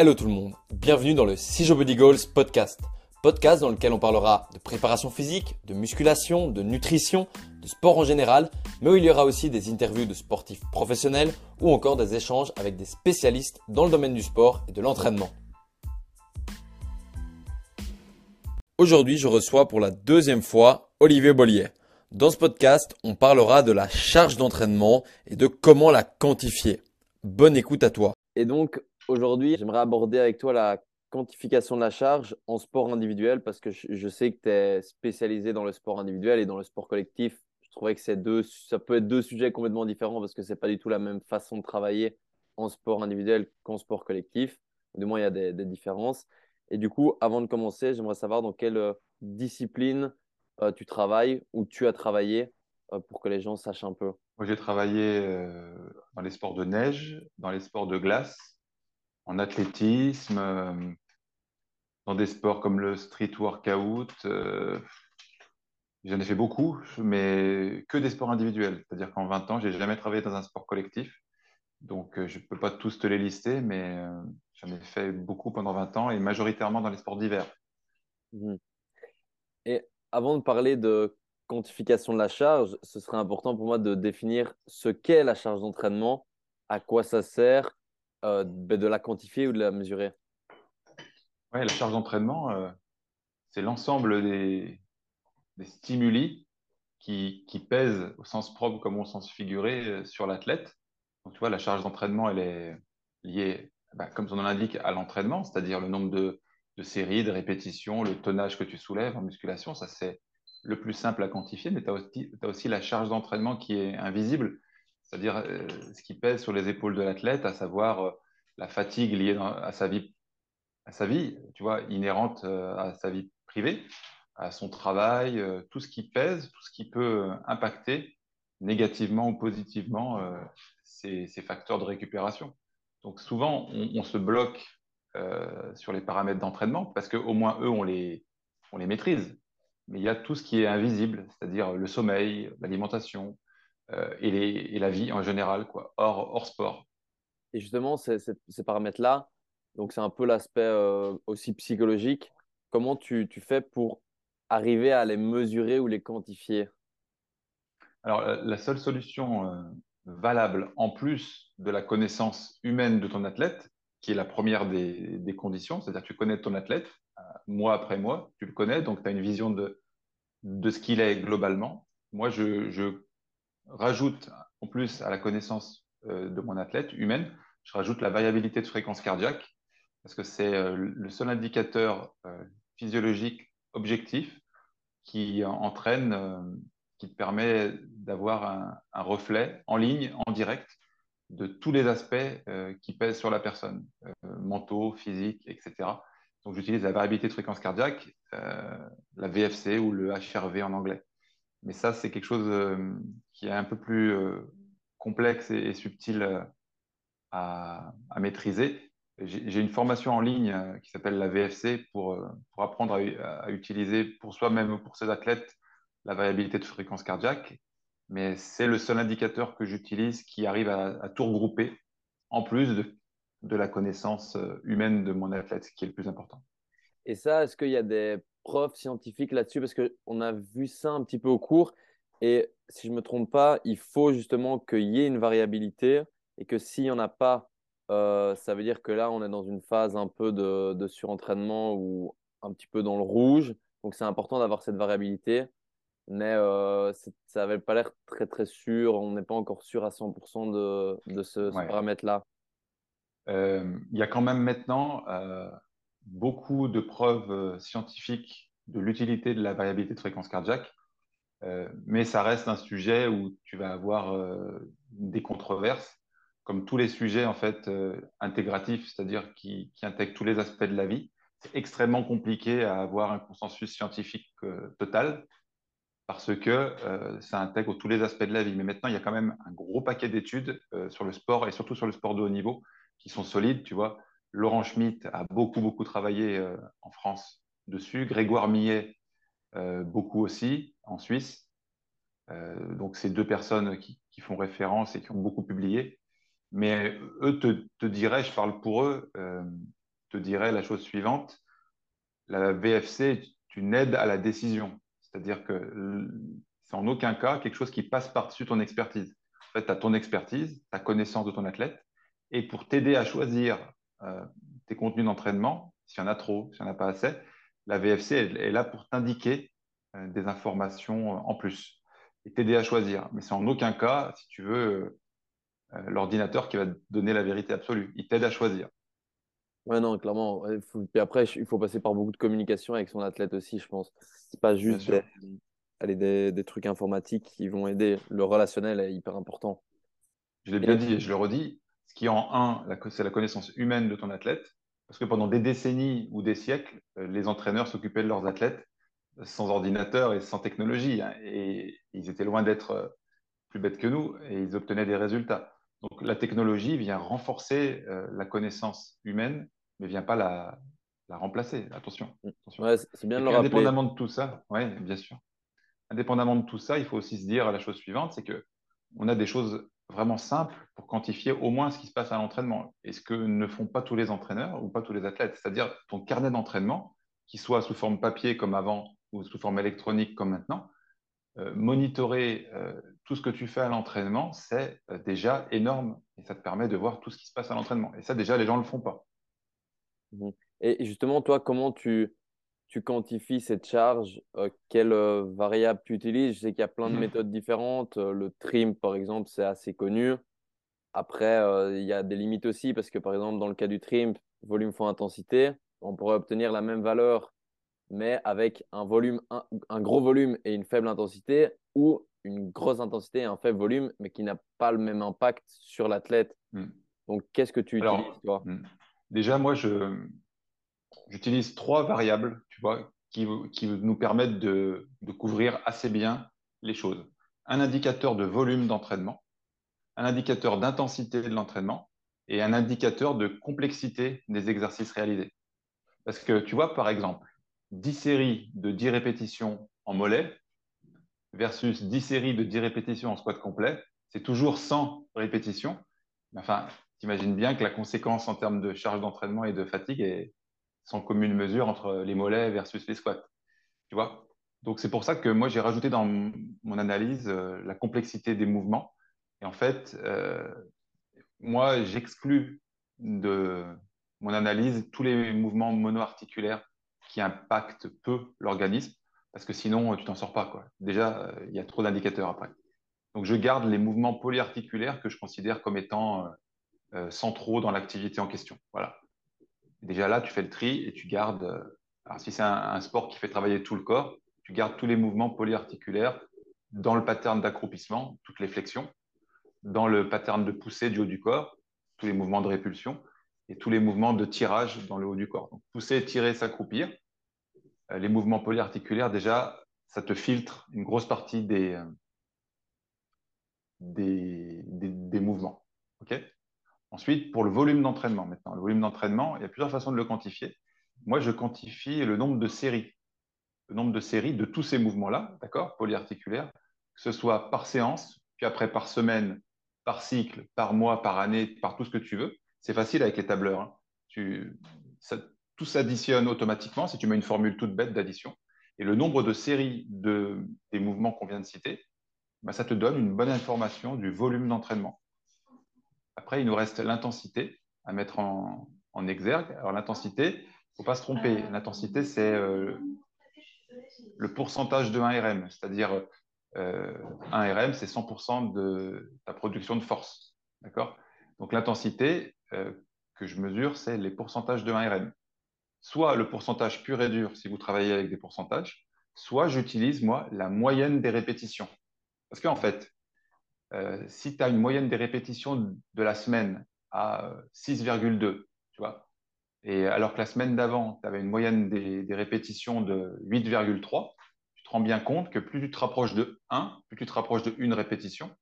Hello tout le monde, bienvenue dans le Sijo Body Goals podcast. Podcast dans lequel on parlera de préparation physique, de musculation, de nutrition, de sport en général, mais où il y aura aussi des interviews de sportifs professionnels ou encore des échanges avec des spécialistes dans le domaine du sport et de l'entraînement. Aujourd'hui, je reçois pour la deuxième fois Olivier Bollier. Dans ce podcast, on parlera de la charge d'entraînement et de comment la quantifier. Bonne écoute à toi. Et donc, aujourd'hui, j'aimerais aborder avec toi la quantification de la charge en sport individuel parce que je sais que tu es spécialisé dans le sport individuel et dans le sport collectif. Je trouvais que deux, ça peut être deux sujets complètement différents parce que c'est pas du tout la même façon de travailler en sport individuel qu'en sport collectif. Du moins, il y a des différences. Et du coup, avant de commencer, j'aimerais savoir dans quelle euh, discipline euh, tu travailles ou tu as travaillé euh, pour que les gens sachent un peu. Moi, j'ai travaillé dans les sports de neige, dans les sports de glace, en athlétisme, dans des sports comme le street workout. J'en ai fait beaucoup, mais que des sports individuels. C'est-à-dire qu'en 20 ans, j'ai jamais travaillé dans un sport collectif. Donc, je ne peux pas tous te les lister, mais J'en ai fait beaucoup pendant 20 ans et majoritairement dans les sports d'hiver. Mhm. Et avant de parler de quantification de la charge, ce serait important pour moi de définir ce qu'est la charge d'entraînement, à quoi ça sert, euh, ben, de la quantifier ou de la mesurer? Oui, la charge d'entraînement, euh, c'est l'ensemble des, stimuli qui, qui, pèsent au sens propre comme au sens figuré euh, sur l'athlète. Donc, tu vois, la charge d'entraînement, elle est liée bah, comme son nom l'indique, à l'entraînement, c'est-à-dire le nombre de, séries, de répétitions, le tonnage que tu soulèves en musculation. Ça, c'est le plus simple à quantifier, mais tu as, aussi la charge d'entraînement qui est invisible, c'est-à-dire euh, ce qui pèse sur les épaules de l'athlète, à savoir euh, la fatigue liée à, sa vie, à sa vie, tu vois, inhérente euh, à sa vie privée, à son travail, tout ce qui pèse, tout ce qui peut impacter négativement ou positivement ces facteurs de récupération. Donc souvent, on, se bloque sur les paramètres d'entraînement parce qu'au moins eux, on les maîtrise. Mais il y a tout ce qui est invisible, c'est-à-dire le sommeil, l'alimentation euh, et, la vie en général, quoi, hors, hors sport. Et justement, ces, paramètres-là, donc c'est un peu l'aspect euh, aussi psychologique. Comment tu, tu, fais pour arriver à les mesurer ou les quantifier? Alors, la seule solution valable en plus de la connaissance humaine de ton athlète, qui est la première des, conditions, c'est-à-dire que tu connais ton athlète, euh, mois après mois, tu le connais, donc tu as une vision de, de ce qu'il est globalement. Moi, je, rajoute en plus à la connaissance euh, de mon athlète humaine, je rajoute la variabilité de fréquence cardiaque, parce que c'est euh, le seul indicateur physiologique objectif qui entraîne qui permet d'avoir un, reflet en ligne, en direct, de tous les aspects euh, qui pèsent sur la personne, euh, mentaux, physiques, etc. Donc j'utilise la variabilité de fréquence cardiaque, euh, la VFC ou le HRV en anglais. Mais ça, c'est quelque chose qui est un peu plus complexe et, subtil à, maîtriser. J'ai une formation en ligne qui s'appelle la VFC pour, apprendre à, utiliser pour soi-même ou pour ses athlètes la variabilité de fréquence cardiaque, mais c'est le seul indicateur que j'utilise qui arrive à, tout regrouper, en plus de, de, la connaissance euh, humaine de mon athlète, ce qui est le plus important. Et ça, est-ce qu'il y a des preuves scientifiques là-dessus? Parce qu'on a vu ça un petit peu au cours, et si je ne me trompe pas, il faut justement qu'il y ait une variabilité, et que s'il n'y en a pas, euh, ça veut dire que là, on est dans une phase un peu de, de surentraînement ou un petit peu dans le rouge. Donc, c'est important d'avoir cette variabilité mais euh, ça n'avait pas l'air très très sûr. On n'est pas encore sûr à 100% de, de ce, paramètre-là. Euh, il y a quand même maintenant euh, beaucoup de preuves scientifiques de l'utilité de la variabilité de fréquence cardiaque, mais ça reste un sujet où tu vas avoir des controverses, comme tous les sujets en fait intégratifs, c'est-à-dire qui, qui intègrent tous les aspects de la vie. C'est extrêmement compliqué à avoir un consensus scientifique total parce que euh, ça intègre tous les aspects de la vie. Mais maintenant, il y a quand même un gros paquet d'études euh, sur le sport et surtout sur le sport de haut niveau qui sont solides. Tu vois, Laurent Schmitt a beaucoup, beaucoup travaillé euh, en France dessus. Grégoire Millet, beaucoup aussi en Suisse. donc, c'est deux personnes qui, font référence et qui ont beaucoup publié. Mais eux te, diraient, je parle pour eux, te dirais la chose suivante. La VFC est une aide à la décision. C'est-à-dire que c'est en aucun cas quelque chose qui passe par-dessus ton expertise. En fait, tu as ton expertise, ta connaissance de ton athlète, et pour t'aider à choisir euh, tes contenus d'entraînement, s'il y en a trop, s'il n'y en a pas assez, la VFC est là pour t'indiquer euh, des informations en plus et t'aider à choisir. Mais c'est en aucun cas, si tu veux, euh, l'ordinateur qui va te donner la vérité absolue. Il t'aide à choisir. Ouais, non, clairement. Et après, il faut passer par beaucoup de communication avec son athlète aussi, je pense. C'est pas juste des, des, trucs informatiques qui vont aider. Le relationnel est hyper important. Je l'ai bien dit et je le redis. Ce qui, en un, c'est la connaissance humaine de ton athlète. Parce que pendant des décennies ou des siècles, euh, les entraîneurs s'occupaient de leurs athlètes sans ordinateur et sans technologie. Hein, et ils étaient loin d'être euh, plus bêtes que nous et ils obtenaient des résultats. Donc la technologie vient renforcer euh, la connaissance humaine, mais vient pas la, remplacer. Attention. c'est bien de le Indépendamment de tout ça, oui, bien sûr. Indépendamment de tout ça, il faut aussi se dire la chose suivante, c'est que on a des choses vraiment simples pour quantifier au moins ce qui se passe à l'entraînement. Et ce que ne font pas tous les entraîneurs ou pas tous les athlètes, c'est-à-dire ton carnet d'entraînement, qui soit sous forme papier comme avant ou sous forme électronique comme maintenant, euh, monitorer euh, tout ce que tu fais à l'entraînement, c'est euh, déjà énorme et ça te permet de voir tout ce qui se passe à l'entraînement. Et ça, déjà, les gens ne le font pas. Mmh. Et justement, toi, comment tu, tu quantifies cette charge? Quelle variable tu utilises? Je sais qu'il y a plein de mmh. méthodes différentes. le trim, par exemple, c'est assez connu. Après, il y a des limites aussi parce que, par exemple, dans le cas du trim, volume fois intensité, on pourrait obtenir la même valeur mais avec un volume, un, gros volume et une faible intensité, ou une grosse intensité et un faible volume, mais qui n'a pas le même impact sur l'athlète. Hmm. Donc, qu'est-ce que tu utilises, toi? hmm. Déjà, moi, je, j'utilise trois variables, tu vois, qui, qui nous permettent de, de, couvrir assez bien les choses. Un indicateur de volume d'entraînement, un indicateur d'intensité de l'entraînement et un indicateur de complexité des exercices réalisés. Parce que tu vois, par exemple, 10 séries de 10 répétitions en mollet versus 10 séries de 10 répétitions en squat complet, c'est toujours 100 répétitions. Enfin, tu imagines bien que la conséquence en termes de charge d'entraînement et de fatigue est sans commune mesure entre les mollets versus les squats. Tu vois? Donc, c'est pour ça que moi, j'ai rajouté dans mon analyse euh, la complexité des mouvements. Et en fait, euh, moi, j'exclus de mon analyse tous les mouvements monoarticulaires qui impacte peu l'organisme, parce que sinon, tu t'en sors pas. Quoi. Déjà, euh, il y a trop d'indicateurs après. Donc, je garde les mouvements polyarticulaires que je considère comme étant euh, euh, centraux dans l'activité en question. Voilà. Déjà là, tu fais le tri et tu gardes. alors, si c'est un, sport qui fait travailler tout le corps, tu gardes tous les mouvements polyarticulaires dans le pattern d'accroupissement, toutes les flexions, dans le pattern de poussée du haut du corps, tous les mouvements de répulsion, et tous les mouvements de tirage dans le haut du corps. Pousser, tirer, s'accroupir. Euh, les mouvements polyarticulaires, déjà, ça te filtre une grosse partie des, euh, des, des, mouvements. Ensuite, pour le volume d'entraînement, maintenant, le volume d'entraînement, il y a plusieurs façons de le quantifier. Moi, je quantifie le nombre de séries, le nombre de séries de tous ces mouvements-là, d'accord, polyarticulaires, que ce soit par séance, puis après par semaine, par cycle, par mois, par année, par tout ce que tu veux. C'est facile avec les tableurs. Hein. tout s'additionne automatiquement si tu mets une formule toute bête d'addition. Et le nombre de séries de, des mouvements qu'on vient de citer, bah, ça te donne une bonne information du volume d'entraînement. Après, il nous reste l'intensité à mettre en, exergue. Alors l'intensité, il ne faut pas se tromper. L'intensité, c'est euh, le pourcentage de 1 RM, c'est-à-dire euh, 1 RM, c'est 100% de ta production de force. D'accord? Donc l'intensité, euh, que je mesure, c'est les pourcentages de 1RM. Soit le pourcentage pur et dur si vous travaillez avec des pourcentages, soit j'utilise, moi, la moyenne des répétitions. Parce qu'en fait, euh, si tu as une moyenne des répétitions de la semaine à 6,2, tu vois, et alors que la semaine d'avant, tu avais une moyenne des, des répétitions de 8,3, tu te rends bien compte que plus tu te rapproches de 1, plus tu te rapproches de une répétition,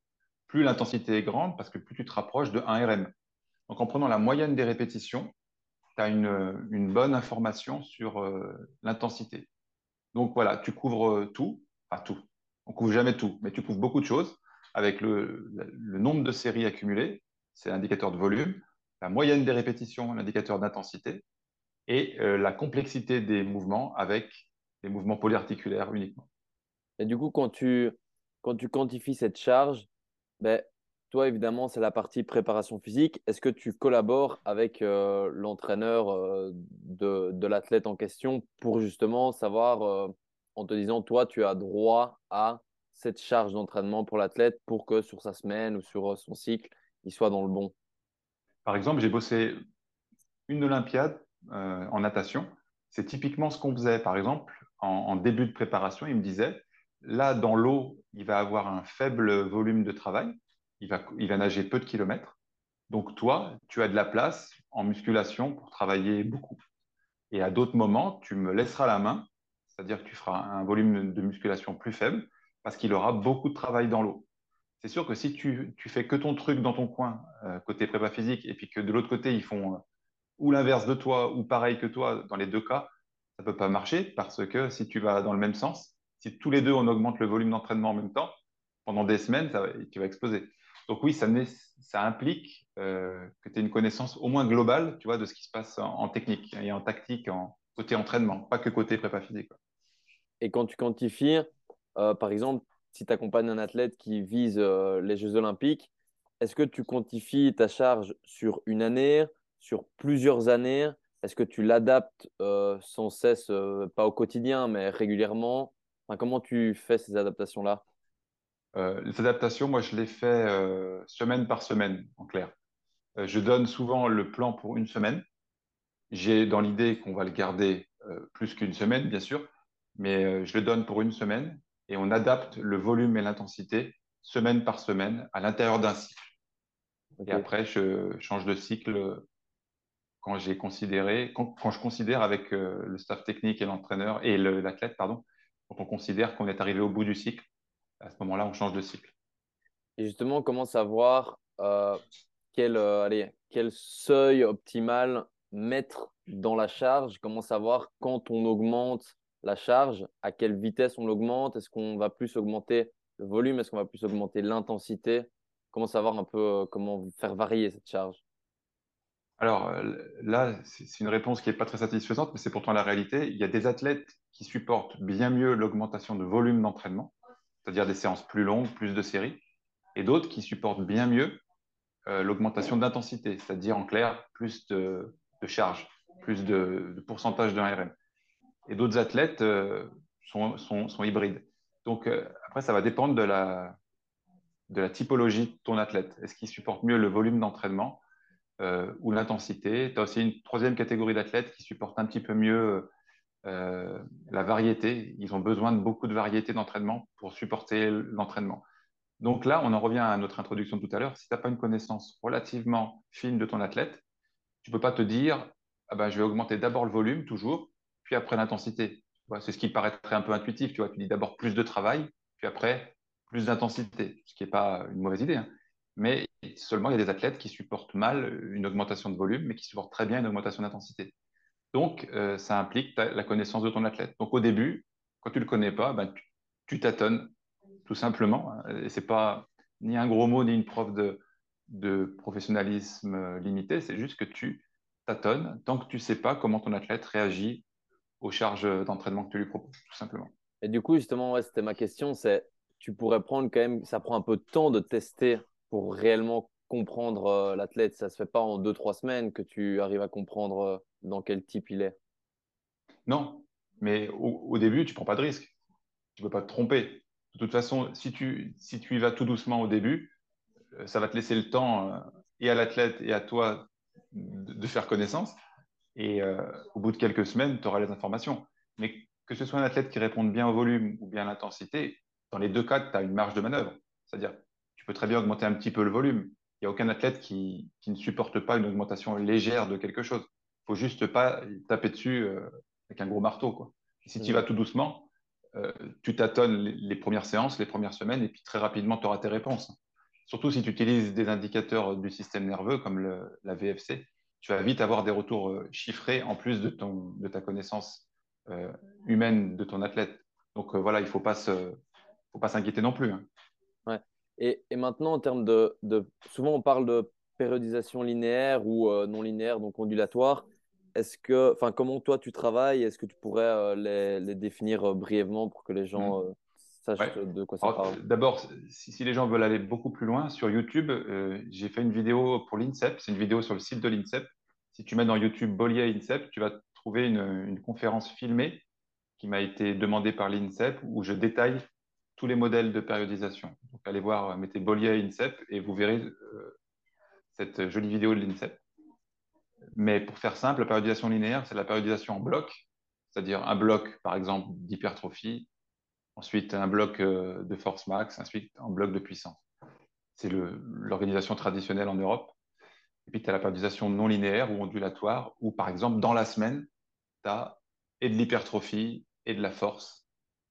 plus l'intensité est grande parce que plus tu te rapproches de 1 RM. Donc, en prenant la moyenne des répétitions, tu as une, bonne information sur euh, l'intensité. Donc, voilà, tu couvres euh, tout, enfin tout. On couvre jamais tout, mais tu couvres beaucoup de choses avec le, nombre de séries accumulées, c'est l'indicateur de volume, la moyenne des répétitions, l'indicateur d'intensité, et la complexité des mouvements avec les mouvements polyarticulaires uniquement. Et du coup, quand tu, quand tu quantifies cette charge, ben, toi, évidemment, c'est la partie préparation physique. Est-ce que tu collabores avec euh, l'entraîneur euh, de, l'athlète en question pour justement savoir, euh, en te disant, toi, tu as droit à cette charge d'entraînement pour l'athlète pour que sur sa semaine ou sur son cycle, il soit dans le bon? Par exemple, j'ai bossé une Olympiade en natation. C'est typiquement ce qu'on faisait. Par exemple, en, début de préparation, il me disait, là, dans l'eau, il va avoir un faible volume de travail, il va, il va nager peu de kilomètres. Donc toi, tu as de la place en musculation pour travailler beaucoup. Et à d'autres moments, tu me laisseras la main, c'est-à-dire que tu feras un volume de musculation plus faible parce qu'il aura beaucoup de travail dans l'eau. C'est sûr que si tu, tu, fais que ton truc dans ton coin, euh, côté prépa physique, et puis que de l'autre côté, ils font euh, ou l'inverse de toi ou pareil que toi, dans les deux cas, ça ne peut pas marcher parce que si tu vas dans le même sens, si tous les deux on augmente le volume d'entraînement en même temps, pendant des semaines, tu vas exploser. Donc oui, ça, implique euh, que tu aies une connaissance au moins globale tu vois, de ce qui se passe en, technique et en tactique, en côté entraînement, pas que côté prépa physique. Et quand tu quantifies, euh, par exemple, si tu accompagnes un athlète qui vise euh, les Jeux olympiques, est-ce que tu quantifies ta charge sur une année, sur plusieurs années? Est-ce que tu l'adaptes sans cesse, pas au quotidien, mais régulièrement? Comment tu fais ces adaptations-là? Euh, Les adaptations, moi, je les fais semaine par semaine, en clair. je donne souvent le plan pour une semaine. J'ai dans l'idée qu'on va le garder plus qu'une semaine, bien sûr, mais je le donne pour une semaine et on adapte le volume et l'intensité semaine par semaine à l'intérieur d'un cycle. Et après, je change de cycle quand j'ai considéré, quand, je considère avec euh, le staff technique et l'entraîneur et l'athlète, pardon, quand on considère qu'on est arrivé au bout du cycle, à ce moment-là, on change de cycle. Et justement, comment savoir euh, quel, euh, allez, quel seuil optimal mettre dans la charge? Comment savoir quand on augmente la charge, à quelle vitesse on l'augmente? Est-ce qu'on va plus augmenter le volume? Est-ce qu'on va plus augmenter l'intensité? Comment savoir un peu comment faire varier cette charge? Alors euh, là, c'est une réponse qui n'est pas très satisfaisante, mais c'est pourtant la réalité. Il y a des athlètes qui supportent bien mieux l'augmentation de volume d'entraînement, c'est-à-dire des séances plus longues, plus de séries, et d'autres qui supportent bien mieux euh, l'augmentation d'intensité, c'est-à-dire en clair plus de, charge, plus de, pourcentage de RM. Et d'autres athlètes euh, sont, hybrides. Donc après, ça va dépendre de la, de la typologie de ton athlète. Est-ce qu'il supporte mieux le volume d'entraînement euh, ou l'intensité? Tu as aussi une troisième catégorie d'athlètes qui supportent un petit peu mieux euh, la variété. Ils ont besoin de beaucoup de variété d'entraînement pour supporter l'entraînement. Donc là, on en revient à notre introduction tout à l'heure. Si tu n'as pas une connaissance relativement fine de ton athlète, tu ne peux pas te dire ah ben, je vais augmenter d'abord le volume, toujours, puis après l'intensité. C'est ce qui paraîtrait un peu intuitif. Tu, vois, tu dis d'abord plus de travail, puis après plus d'intensité, ce qui n'est pas une mauvaise idée. Hein. Mais seulement, il y a des athlètes qui supportent mal une augmentation de volume, mais qui supportent très bien une augmentation d'intensité. Donc, euh, ça implique la connaissance de ton athlète. Donc, au début, quand tu ne le connais pas, ben, tu, tâtonnes, tout simplement. Et ce n'est pas ni un gros mot, ni une preuve de, professionnalisme euh, limité, c'est juste que tu tâtonnes tant que tu ne sais pas comment ton athlète réagit aux charges d'entraînement que tu lui proposes, tout simplement. Et du coup, justement, c'était ma question, c'est tu pourrais prendre quand même, ça prend un peu de temps de tester pour réellement comprendre euh, l'athlète. Ça ne se fait pas en deux, trois semaines que tu arrives à comprendre dans quel type il est. Non, mais au, début, tu ne prends pas de risque. Tu ne peux pas te tromper. De toute façon, si tu, si tu y vas tout doucement au début, euh, ça va te laisser le temps et à l'athlète et à toi de, faire connaissance. Et au bout de quelques semaines, tu auras les informations. Mais que ce soit un athlète qui réponde bien au volume ou bien à l'intensité, dans les deux cas, tu as une marge de manœuvre. C'est-à-dire, peut très bien augmenter un petit peu le volume. Il n'y a aucun athlète qui, ne supporte pas une augmentation légère de quelque chose. Faut juste pas taper dessus euh, avec un gros marteau. Quoi. si tu vas tout doucement, euh, tu tâtonnes les, premières séances, les premières semaines, et puis très rapidement, tu auras tes réponses. Surtout si tu utilises des indicateurs du système nerveux comme la VFC, tu vas vite avoir des retours euh, chiffrés en plus de, ton, de ta connaissance humaine de ton athlète. Donc voilà, il ne faut pas s'inquiéter non plus. Hein. Et, maintenant, en termes de, Souvent, on parle de périodisation linéaire ou non linéaire, donc ondulatoire. Est-ce que, enfin, comment toi tu travailles? Est-ce que tu pourrais euh, les, les définir euh, brièvement pour que les gens Hmm. euh, sachent Ouais. de quoi ça Alors, parle? D'abord, si, si les gens veulent aller beaucoup plus loin, sur YouTube, j'ai fait une vidéo pour l'INSEP. C'est une vidéo sur le site de l'INSEP. Si tu mets dans YouTube Bollier INSEP, tu vas trouver une, une conférence filmée qui m'a été demandée par l'INSEP où je détaille tous les modèles de périodisation. Donc, allez voir, mettez Bollier INSEP et vous verrez cette jolie vidéo de l'INSEP. Mais pour faire simple, la périodisation linéaire, c'est la périodisation en bloc, c'est-à-dire un bloc, par exemple, d'hypertrophie, ensuite un bloc euh, de force max, ensuite un bloc de puissance. C'est l'organisation traditionnelle en Europe. Et puis, tu as la périodisation non linéaire ou ondulatoire, où, par exemple, dans la semaine, tu as et de l'hypertrophie, et de la force,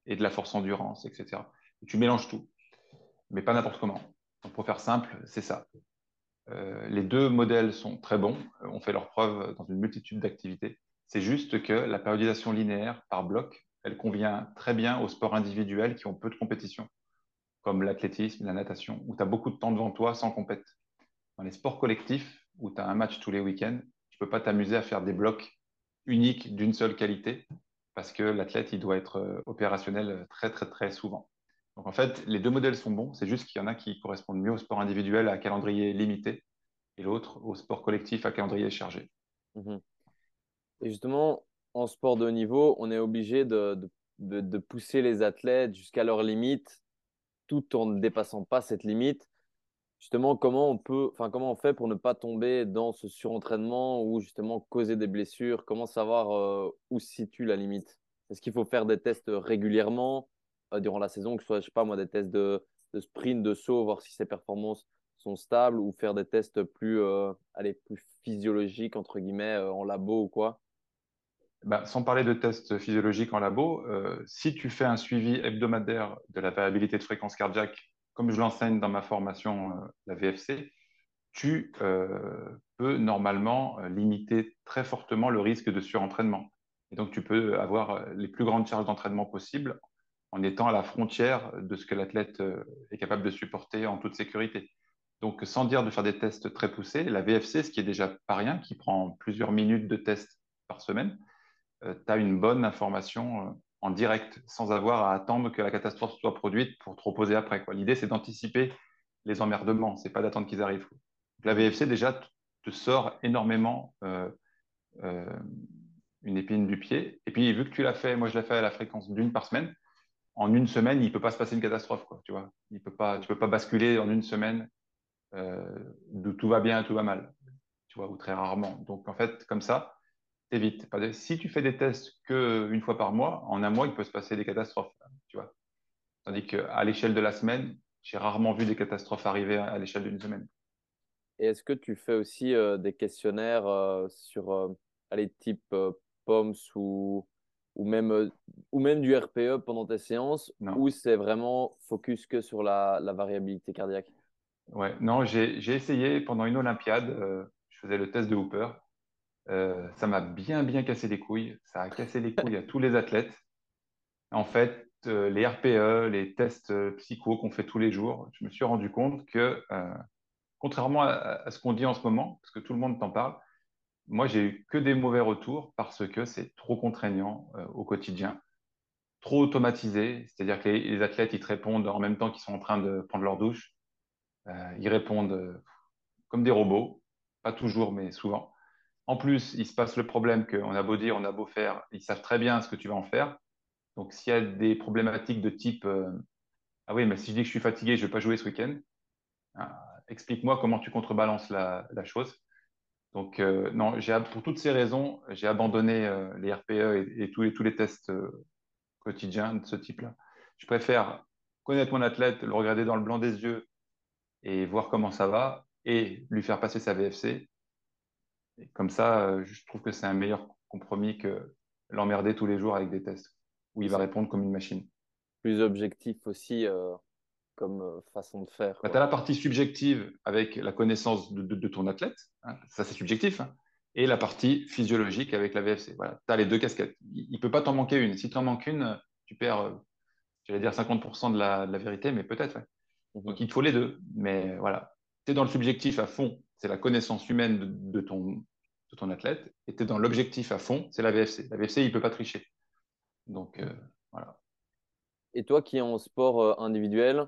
et de la force endurance, etc. Et tu mélanges tout, mais pas n'importe comment. Donc, pour faire simple, c'est ça. Euh, les deux modèles sont très bons, euh, ont fait leurs preuves dans une multitude d'activités. C'est juste que la périodisation linéaire par bloc, elle convient très bien aux sports individuels qui ont peu de compétition, comme l'athlétisme, la natation, où tu as beaucoup de temps devant toi sans compète. Dans les sports collectifs, où tu as un match tous les week-ends, tu peux pas t'amuser à faire des blocs uniques d'une seule qualité, parce que l'athlète, il doit être euh, opérationnel très, très, très souvent. Donc en fait, les deux modèles sont bons, c'est juste qu'il y en a qui correspondent mieux au sport individuel à calendrier limité et l'autre au sport collectif à calendrier chargé. Mhm. Et justement, en sport de haut niveau, on est obligé de, pousser les athlètes jusqu'à leur limite, tout en ne dépassant pas cette limite. Justement, comment on peut, enfin, comment on fait pour ne pas tomber dans ce surentraînement ou justement causer des blessures? Comment savoir euh, où se situe la limite? Est-ce qu'il faut faire des tests régulièrement? Durant la saison, que ce soit, je sais pas moi, des tests de, de sprint, de saut, voir si ses performances sont stables ou faire des tests plus, euh, plus physiologiques, entre guillemets, euh, en labo ou quoi? Ben, sans parler de tests physiologiques en labo, euh, si tu fais un suivi hebdomadaire de la variabilité de fréquence cardiaque, comme je l'enseigne dans ma formation, euh, la VFC, tu euh, peux normalement euh, limiter très fortement le risque de surentraînement. Et donc, tu peux avoir euh, les plus grandes charges d'entraînement possibles en étant à la frontière de ce que l'athlète euh, est capable de supporter en toute sécurité. Donc, sans dire de faire des tests très poussés, la VFC, ce qui est déjà pas rien, qui prend plusieurs minutes de tests par semaine, tu as une bonne information euh, en direct, sans avoir à attendre que la catastrophe soit produite pour te reposer après. L'idée, c'est d'anticiper les emmerdements, c'est pas d'attendre qu'ils arrivent. la VFC, déjà, te sort énormément euh, euh, une épine du pied. Et puis, vu que tu l'as fait, moi je l'ai fait à la fréquence d'une par semaine, en une semaine, il peut pas se passer une catastrophe, quoi, tu vois. Il peux pas basculer en une semaine euh, d'où tout va bien, tout va mal, tu vois, ou très rarement. Donc, en fait, comme ça, t'évites. De- Si tu fais des tests que une fois par mois, en un mois, il peut se passer des catastrophes, tu vois. Tandis qu'à l'échelle de la semaine, j'ai rarement vu des catastrophes arriver à, à l'échelle d'une semaine. Et est-ce que tu fais aussi euh, des questionnaires euh, sur euh, allez, type POMS ou, ou, même, euh, ou même du RPE pendant tes séances ou c'est vraiment focus que sur la, la variabilité cardiaque? Ouais. Non, j'ai, essayé pendant une Olympiade, euh, je faisais le test de Hooper. Euh, ça m'a bien, bien cassé les couilles. Ça a cassé les couilles à tous les athlètes. En fait, euh, les RPE, les tests psycho qu'on fait tous les jours, je me suis rendu compte que, contrairement à, à ce qu'on dit en ce moment, parce que tout le monde t'en parle, moi, j'ai eu que des mauvais retours parce que c'est trop contraignant euh, au quotidien, trop automatisé. C'est-à-dire que les, athlètes, ils te répondent en même temps qu'ils sont en train de prendre leur douche. Euh, ils répondent euh, comme des robots, pas toujours, mais souvent. En plus, il se passe le problème qu'on a beau dire, on a beau faire, ils savent très bien ce que tu vas en faire. Donc, s'il y a des problématiques de type Ah oui, mais si je dis que je suis fatigué, je ne vais pas jouer ce week-end, hein, explique-moi comment tu contrebalances la, la chose. Donc, euh, non, pour toutes ces raisons, j'ai abandonné euh, les RPE et, tous les, tests euh, quotidiens de ce type-là. Je préfère connaître mon athlète, le regarder dans le blanc des yeux et voir comment ça va et lui faire passer sa VFC. Comme ça, je trouve que c'est un meilleur compromis que l'emmerder tous les jours avec des tests où il va répondre comme une machine. plus objectif aussi comme euh, façon de faire, Bah, tu as la partie subjective avec la connaissance de, de- de ton athlète, hein, ça c'est subjectif, hein, et la partie physiologique avec la VFC. Voilà, tu as les deux casquettes. Il ne peut pas t'en manquer une. Si tu en manques une, tu perds, euh, j'allais dire 50% de la, de la vérité, mais peut-être. ouais. Mhm. Donc il te faut les deux. Mais voilà, tu es dans le subjectif à fond, c'est la connaissance humaine de, ton, de ton athlète et tu es dans l'objectif à fond, c'est la VFC. La VFC, il ne peut pas tricher. Donc, euh, voilà. Et toi qui es en sport euh, individuel,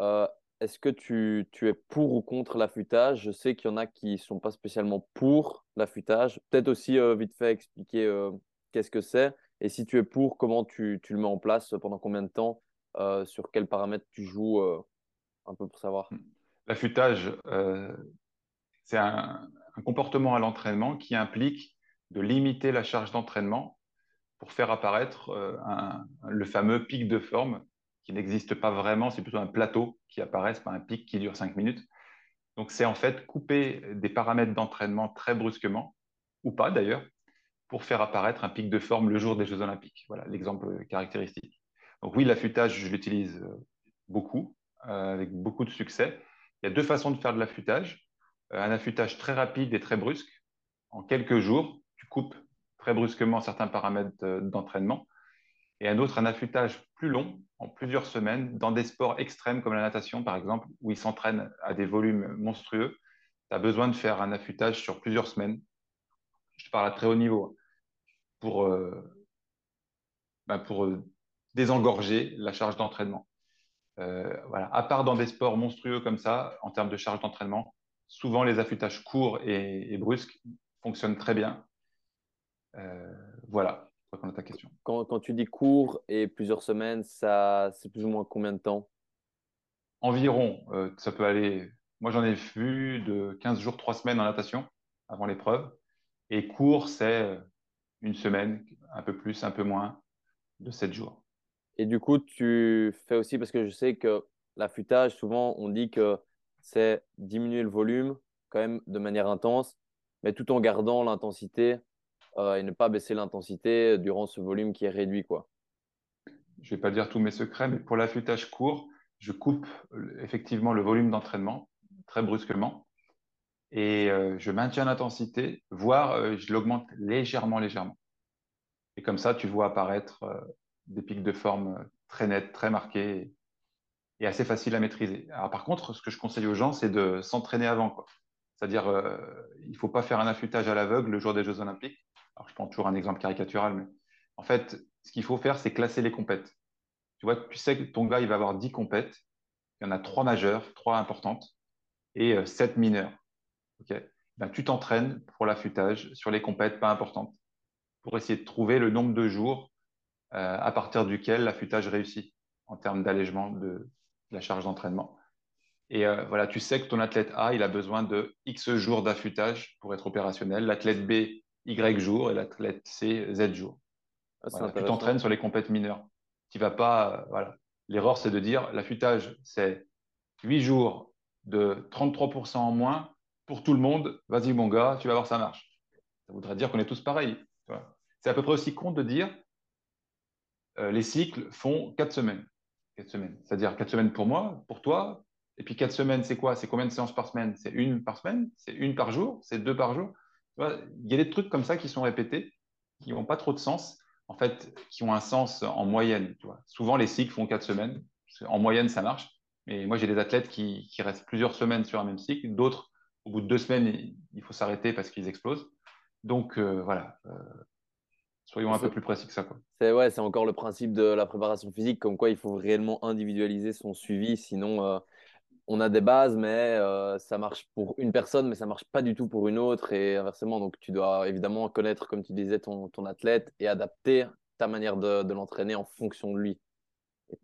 euh, est-ce que tu, es pour ou contre l'affûtage? Je sais qu'il y en a qui ne sont pas spécialement pour l'affûtage. Peut-être aussi vite fait expliquer qu'est-ce que c'est. Et si tu es pour, comment tu, tu, le mets en place Pendant combien de temps? Sur quels paramètres tu joues Un peu pour savoir. L'affûtage, c'est un, comportement à l'entraînement qui implique de limiter la charge d'entraînement pour faire apparaître euh, le fameux pic de forme qui n'existe pas vraiment, c'est plutôt un plateau qui apparaît, pas un pic qui dure 5 minutes. Donc c'est en fait couper des paramètres d'entraînement très brusquement, ou pas d'ailleurs, pour faire apparaître un pic de forme le jour des Jeux Olympiques. Voilà l'exemple caractéristique. Donc oui, l'affûtage, je l'utilise euh, beaucoup, euh, avec beaucoup de succès. Il y a deux façons de faire de l'affûtage. Euh, un affûtage très rapide et très brusque. En quelques jours, tu coupes très brusquement certains paramètres d'entraînement. Et un autre, un affûtage plus long, en plusieurs semaines, dans des sports extrêmes comme la natation, par exemple, où ils s'entraînent à des volumes monstrueux. Tu as besoin de faire un affûtage sur plusieurs semaines. Je parle à très haut niveau. Pour, euh, ben pour désengorger la charge d'entraînement. voilà. À part dans des sports monstrueux comme ça, en termes de charge d'entraînement, souvent les affûtages courts et, brusques fonctionnent très bien. Euh, voilà, ta question. Quand, tu dis court et plusieurs semaines, ça, c'est plus ou moins combien de temps? Environ, euh, ça peut aller. Moi, j'en ai vu de 15 jours, 3 semaines en natation avant l'épreuve. Et court, c'est une semaine, un peu plus, un peu moins, de 7 jours. Et du coup, tu fais aussi, parce que je sais que l'affûtage, souvent, on dit que c'est diminuer le volume quand même de manière intense, mais tout en gardant l'intensité euh, et ne pas baisser l'intensité durant ce volume qui est réduit. Quoi. Je ne vais pas dire tous mes secrets, mais pour l'affûtage court, je coupe euh, effectivement le volume d'entraînement très brusquement et euh, je maintiens l'intensité, voire je l'augmente légèrement, légèrement. Et comme ça, tu vois apparaître des pics de forme très nets, très marqués et assez facile à maîtriser. Alors, par contre, ce que je conseille aux gens, c'est de s'entraîner avant. C'est-à-dire, euh, il ne faut pas faire un affûtage à l'aveugle le jour des Jeux Olympiques. Alors, je prends toujours un exemple caricatural, mais en fait, ce qu'il faut faire, c'est classer les compètes. Tu vois, tu sais que ton gars, il va avoir 10 compètes. Il y en a trois majeures, trois importantes et euh, 7 mineures. Ben, tu t'entraînes pour l'affûtage sur les compètes pas importantes pour essayer de trouver le nombre de jours euh, à partir duquel l'affûtage réussit en termes d'allègement de, la charge d'entraînement. Et euh, voilà, tu sais que ton athlète A, il a besoin de X jours d'affûtage pour être opérationnel, l'athlète B, Y jours et l'athlète C, Z jours. Ah, tu t'entraînes sur les compètes mineures. Tu vas pas, euh, voilà. L'erreur, c'est de dire l'affûtage, c'est 8 jours de 33% en moins pour tout le monde. Vas-y, mon gars, tu vas voir, ça marche. Ça voudrait dire qu'on est tous pareils. C'est à peu près aussi con de dire euh, les cycles font 4 semaines semaines. C'est-à-dire quatre semaines pour moi, pour toi. Et puis quatre semaines, c'est quoi? C'est combien de séances par semaine? C'est une par semaine? C'est une par jour? C'est deux par jour? Il y a des trucs comme ça qui sont répétés, qui n'ont pas trop de sens, en fait, qui ont un sens en moyenne. Tu vois. Souvent, les cycles font quatre semaines. En moyenne, ça marche. Mais moi, j'ai des athlètes qui, restent plusieurs semaines sur un même cycle. D'autres, au bout de deux semaines, il faut s'arrêter parce qu'ils explosent. Donc, euh, voilà. Euh, Soyons un peu plus précis que ça. C'est ouais, encore le principe de la préparation physique, comme quoi il faut réellement individualiser son suivi, sinon euh, on a des bases, mais euh, ça marche pour une personne, mais ça marche pas du tout pour une autre, et inversement. Donc tu dois évidemment connaître, comme tu disais, ton, ton athlète et adapter ta manière de, de l'entraîner en fonction de lui.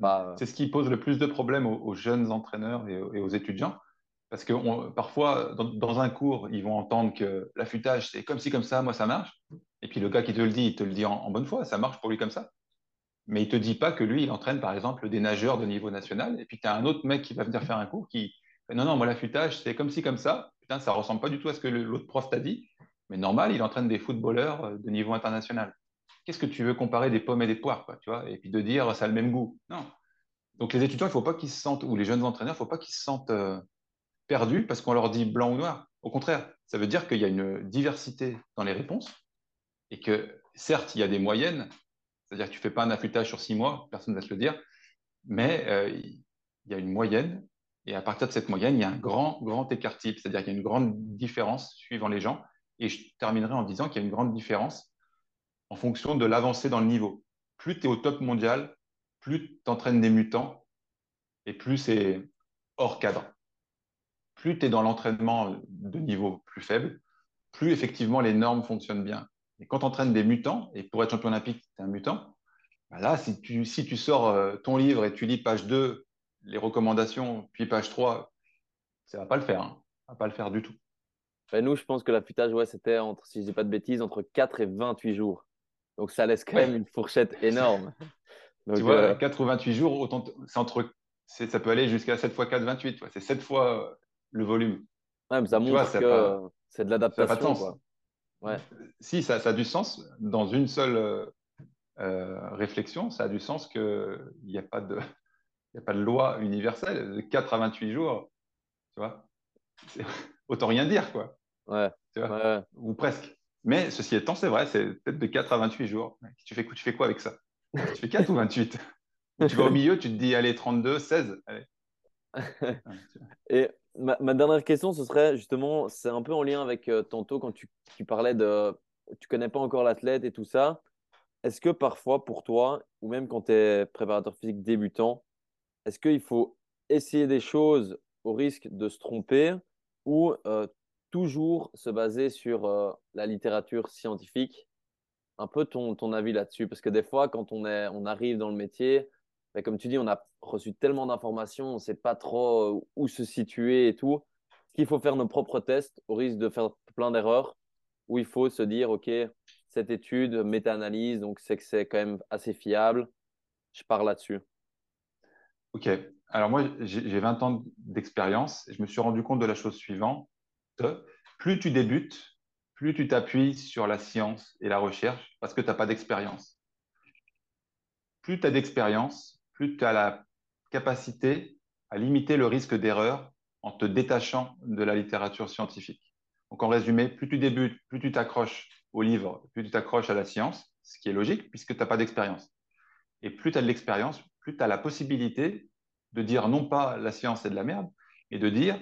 Pas... C'est ce qui pose le plus de problèmes aux, jeunes entraîneurs et, aux étudiants. Parce que parfois, dans, dans, un cours, ils vont entendre que l'affûtage, c'est comme si, comme ça, moi, ça marche. Et puis le gars qui te le dit, il te le dit en, bonne foi, ça marche pour lui comme ça. Mais il te dit pas que lui, il entraîne par exemple des nageurs de niveau national. Et puis tu as un autre mec qui va venir faire un cours qui non, non, moi l'affûtage, c'est comme ci, comme ça. Putain, ça ressemble pas du tout à ce que l'autre prof t'a dit. Mais normal, il entraîne des footballeurs euh, de niveau international. Qu'est-ce que tu veux comparer des pommes et des poires, quoi, tu vois Et puis de dire ça a le même goût? Non. Donc les étudiants, il faut pas qu'ils se sentent, ou les jeunes entraîneurs, il faut pas qu'ils se sentent euh, perdus parce qu'on leur dit blanc ou noir. Au contraire, ça veut dire qu'il y a une diversité dans les réponses et que certes, il y a des moyennes, c'est-à-dire que tu ne fais pas un affûtage sur six mois, personne ne va te le dire, mais euh, il y a une moyenne, et à partir de cette moyenne, il y a un grand, grand écart type, c'est-à-dire qu'il y a une grande différence suivant les gens, Et je terminerai en disant qu'il y a une grande différence en fonction de l'avancée dans le niveau. Plus tu es au top mondial, plus tu entraînes des mutants et plus c'est hors cadre. Plus tu es dans l'entraînement de niveau plus faible, plus effectivement les normes fonctionnent bien. Et quand tu entraînes des mutants, et pour être champion olympique, tu es un mutant, bah là, si tu, si tu sors euh, ton livre et tu lis page 2, les recommandations, puis page 3, ça va pas le faire. Hein. Ça va pas le faire du tout. Ben, nous, je pense que l'affûtage, ouais, c'était, entre, si je dis pas de bêtises, entre 4 et 28 jours. Donc, ça laisse quand même une fourchette énorme. tu vois, 4 ou 28 jours, autant, c'est entre, ça peut aller jusqu'à 7 fois 4, 28. C'est 7 fois le volume. Ouais, mais ça montre que c'est de l'adaptation. Ouais. Si, ça, ça, a du sens. Dans une seule euh, euh, réflexion, ça a du sens qu'il n'y a, pas de, a pas de loi universelle. De 4 à 28 jours, tu vois, autant rien dire, quoi. Ouais. Tu vois Ou presque. Mais ceci étant, c'est vrai, c'est peut-être de 4 à 28 jours. Tu fais, tu fais quoi avec ça? Tu fais 4 ou 28 Tu vas au milieu, tu te dis, allez, 32, 16. Allez. Et ma, dernière question, ce serait justement, c'est un peu en lien avec euh, tantôt quand tu, parlais de, tu connais pas encore l'athlète et tout ça. Est-ce que parfois pour toi, ou même quand tu es préparateur physique débutant, est-ce qu'il faut essayer des choses au risque de se tromper ou euh, toujours se baser sur euh, la littérature scientifique? Un peu ton, ton avis là-dessus, parce que des fois, quand on, est, on arrive dans le métier, comme tu dis, on a reçu tellement d'informations, on ne sait pas trop euh, où se situer et tout. Qu'il faut faire nos propres tests au risque de faire plein d'erreurs, où il faut se dire, OK, cette étude, méta-analyse, donc c'est que c'est quand même assez fiable. Je pars là-dessus. OK. Alors moi, j'ai 20 ans d'expérience je me suis rendu compte de la chose suivante. Plus tu débutes, plus tu t'appuies sur la science et la recherche parce que tu n'as pas d'expérience. Plus tu as d'expérience, plus tu as la capacité à limiter le risque d'erreur en te détachant de la littérature scientifique. Donc en résumé, plus tu débutes, plus tu t'accroches au livre, plus tu t'accroches à la science, ce qui est logique puisque tu n'as pas d'expérience. Et plus tu as de l'expérience, plus tu as la possibilité de dire non pas la science c'est de la merde, mais de dire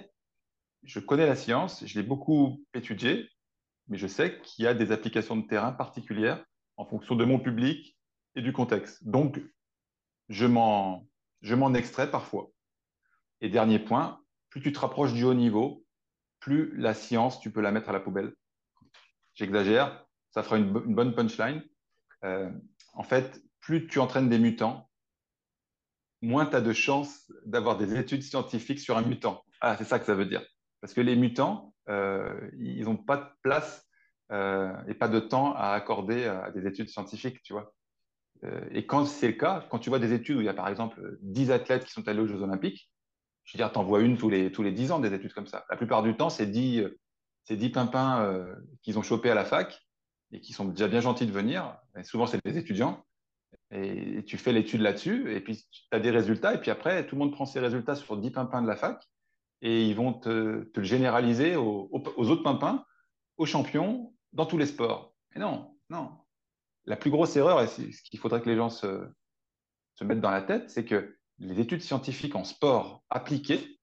je connais la science, je l'ai beaucoup étudiée, mais je sais qu'il y a des applications de terrain particulières en fonction de mon public et du contexte. Donc, je m'en, extrais parfois. Et dernier point, plus tu te rapproches du haut niveau, plus la science, tu peux la mettre à la poubelle. J'exagère, ça fera une, bonne punchline. Euh, en fait, plus tu entraînes des mutants, moins tu as de chances d'avoir des études scientifiques sur un mutant. Ah, c'est ça que ça veut dire. Parce que les mutants, euh, ils n'ont pas de place euh, et pas de temps à accorder à des études scientifiques, tu vois. Euh, et quand c'est le cas, quand tu vois des études où il y a par exemple 10 athlètes qui sont allés aux Jeux Olympiques, je veux dire, tu en vois une tous les, tous les 10 ans des études comme ça. La plupart du temps, c'est 10, 10 pimpins euh, qu'ils ont chopés à la fac et qui sont déjà bien gentils de venir. Souvent, c'est des étudiants. Et, tu fais l'étude là-dessus, et puis tu as des résultats, et puis après, tout le monde prend ses résultats sur 10 pimpins de la fac, et ils vont te, te le généraliser aux, aux autres pimpins, aux champions, dans tous les sports. Et non, non, la plus grosse erreur, et ce qu'il faudrait que les gens se, mettent dans la tête, c'est que les études scientifiques en sport appliquées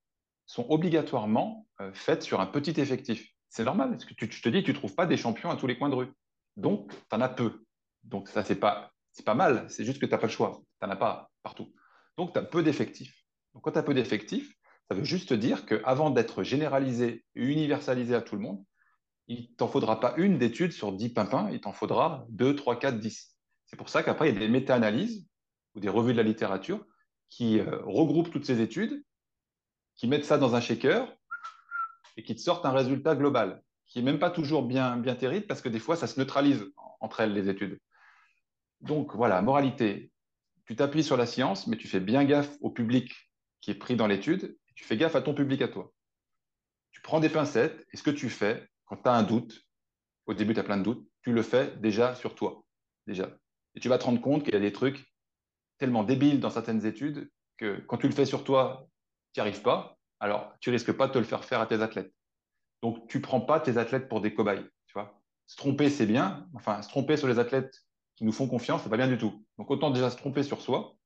sont obligatoirement euh, faites sur un petit effectif. C'est normal, parce que tu, te dis, tu ne trouves pas des champions à tous les coins de rue. Donc, tu en as peu. Donc, ça, c'est pas, pas mal, c'est juste que tu n'as pas le choix. Tu n'en as pas partout. Donc, tu as peu d'effectifs. Donc, quand tu as peu d'effectifs, ça veut juste dire qu'avant d'être généralisé et universalisé à tout le monde, il t'en faudra pas une d'étude sur 10 pimpins, il t'en faudra 2, 3, 4, 10. C'est pour ça qu'après, il y a des méta-analyses ou des revues de la littérature qui euh, regroupent toutes ces études, qui mettent ça dans un shaker et qui te sortent un résultat global, qui n'est même pas toujours bien, bien terrible parce que des fois, ça se neutralise entre elles, les études. Donc voilà, moralité, tu t'appuies sur la science, mais tu fais bien gaffe au public qui est pris dans l'étude, tu fais gaffe à ton public à toi. Tu prends des pincettes, et ce que tu fais, quand tu as un doute, au début, tu as plein de doutes, tu le fais déjà sur toi. Déjà. Et tu vas te rendre compte qu'il y a des trucs tellement débiles dans certaines études que quand tu le fais sur toi, tu n'y arrives pas. Alors, tu risques pas de te le faire faire à tes athlètes. Donc, tu prends pas tes athlètes pour des cobayes. Tu vois se tromper, c'est bien. Enfin, se tromper sur les athlètes qui nous font confiance, c'est pas bien du tout. Donc, autant déjà se tromper sur soi.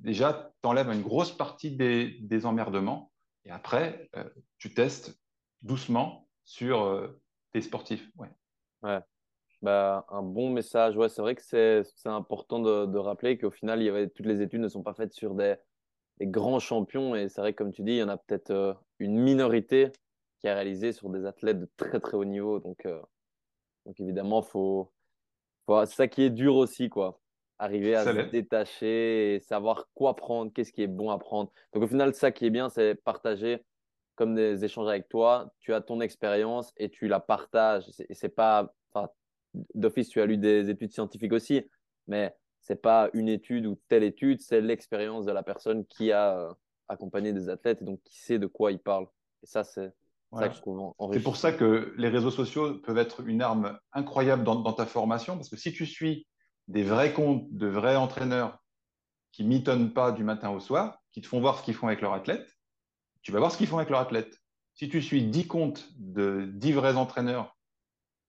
Déjà, tu enlèves une grosse partie des, emmerdements. Et après, euh, tu testes doucement sur euh, sportif, ouais. Ouais. Bah, un bon message. Ouais, c'est vrai que c'est c'est important de, de rappeler qu'au final, il y avait, toutes les études ne sont pas faites sur des, des grands champions. Et c'est vrai que, comme tu dis, il y en a peut-être euh, une minorité qui a réalisé sur des athlètes de très, très haut niveau. Donc, euh, donc évidemment, faut, faut, c'est ça qui est dur aussi, quoi. Arriver à Ça se détacher et savoir quoi prendre, qu'est-ce qui est bon à prendre. Donc, au final, ça qui est bien, c'est partager comme des échanges avec toi. Tu as ton expérience et tu la partages. C'est c'est pas, enfin, d'office, tu as lu des études scientifiques aussi, mais c'est pas une étude ou telle étude, c'est l'expérience de la personne qui a euh, accompagné des athlètes et donc qui sait de quoi il parle. Et ça, c'est Voilà. C'est pour ça que les réseaux sociaux peuvent être une arme incroyable dans, dans ta formation, parce que si tu suis des vrais comptes de vrais entraîneurs qui mitonnent pas du matin au soir, qui te font voir ce qu'ils font avec leurs athlètes, tu vas voir ce qu'ils font avec leurs athlètes. Si tu suis 10 comptes de 10 vrais entraîneurs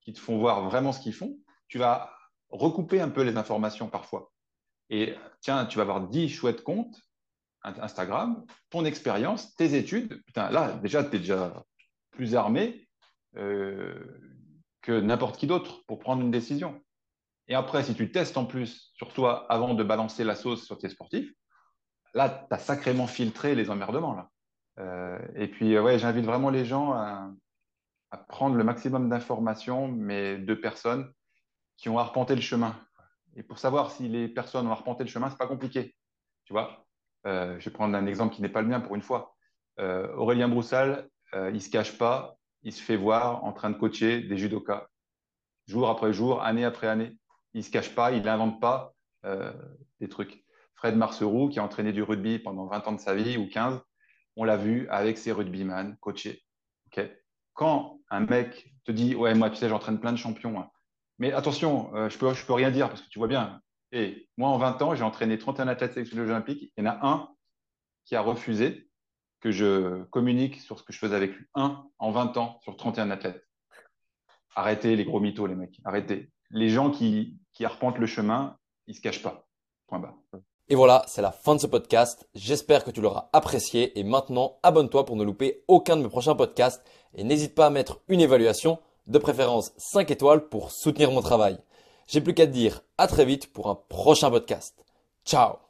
qui te font voir vraiment ce qu'ils font, tu vas recouper un peu les informations parfois. Et tiens, tu vas avoir 10 chouettes comptes Instagram, ton expérience, tes études. Putain, là, déjà, tu es déjà plus armé euh, que n'importe qui d'autre pour prendre une décision. Et après, si tu testes en plus sur toi avant de balancer la sauce sur tes sportifs, là, tu as sacrément filtré les emmerdements. Là. Euh, et puis, ouais, j'invite vraiment les gens à, prendre le maximum d'informations, mais de personnes qui ont arpenté le chemin. Et pour savoir si les personnes ont arpenté le chemin, c'est pas compliqué. Tu vois, euh, je vais prendre un exemple qui n'est pas le mien pour une fois. Euh, Aurélien Broussal, euh, il se cache pas, il se fait voir en train de coacher des judokas, jour après jour, année après année. Il se cache pas, il n'invente pas euh, des trucs. Fred Marceroux, qui a entraîné du rugby pendant 20 ans de sa vie ou 15, on l'a vu avec ses rugbyman. Okay Quand un mec te dit, ouais, moi, tu sais, j'entraîne plein de champions, hein. mais attention, euh, je peux, je peux rien dire parce que tu vois bien. Et moi, en 20 ans, j'ai entraîné 31 athlètes sélectionnés Olympiques. Il y en a un qui a refusé que je communique sur ce que je faisais avec lui. Un en 20 ans sur 31 athlètes. Arrêtez les gros mythos, les mecs. Arrêtez. Les gens qui, qui arpentent le chemin, ils se cachent pas. Point barre. Et voilà, c'est la fin de ce podcast. J'espère que tu l'auras apprécié et maintenant abonne-toi pour ne louper aucun de mes prochains podcasts et n'hésite pas à mettre une évaluation, de préférence 5 étoiles pour soutenir mon travail. J'ai plus qu'à te dire à très vite pour un prochain podcast. Ciao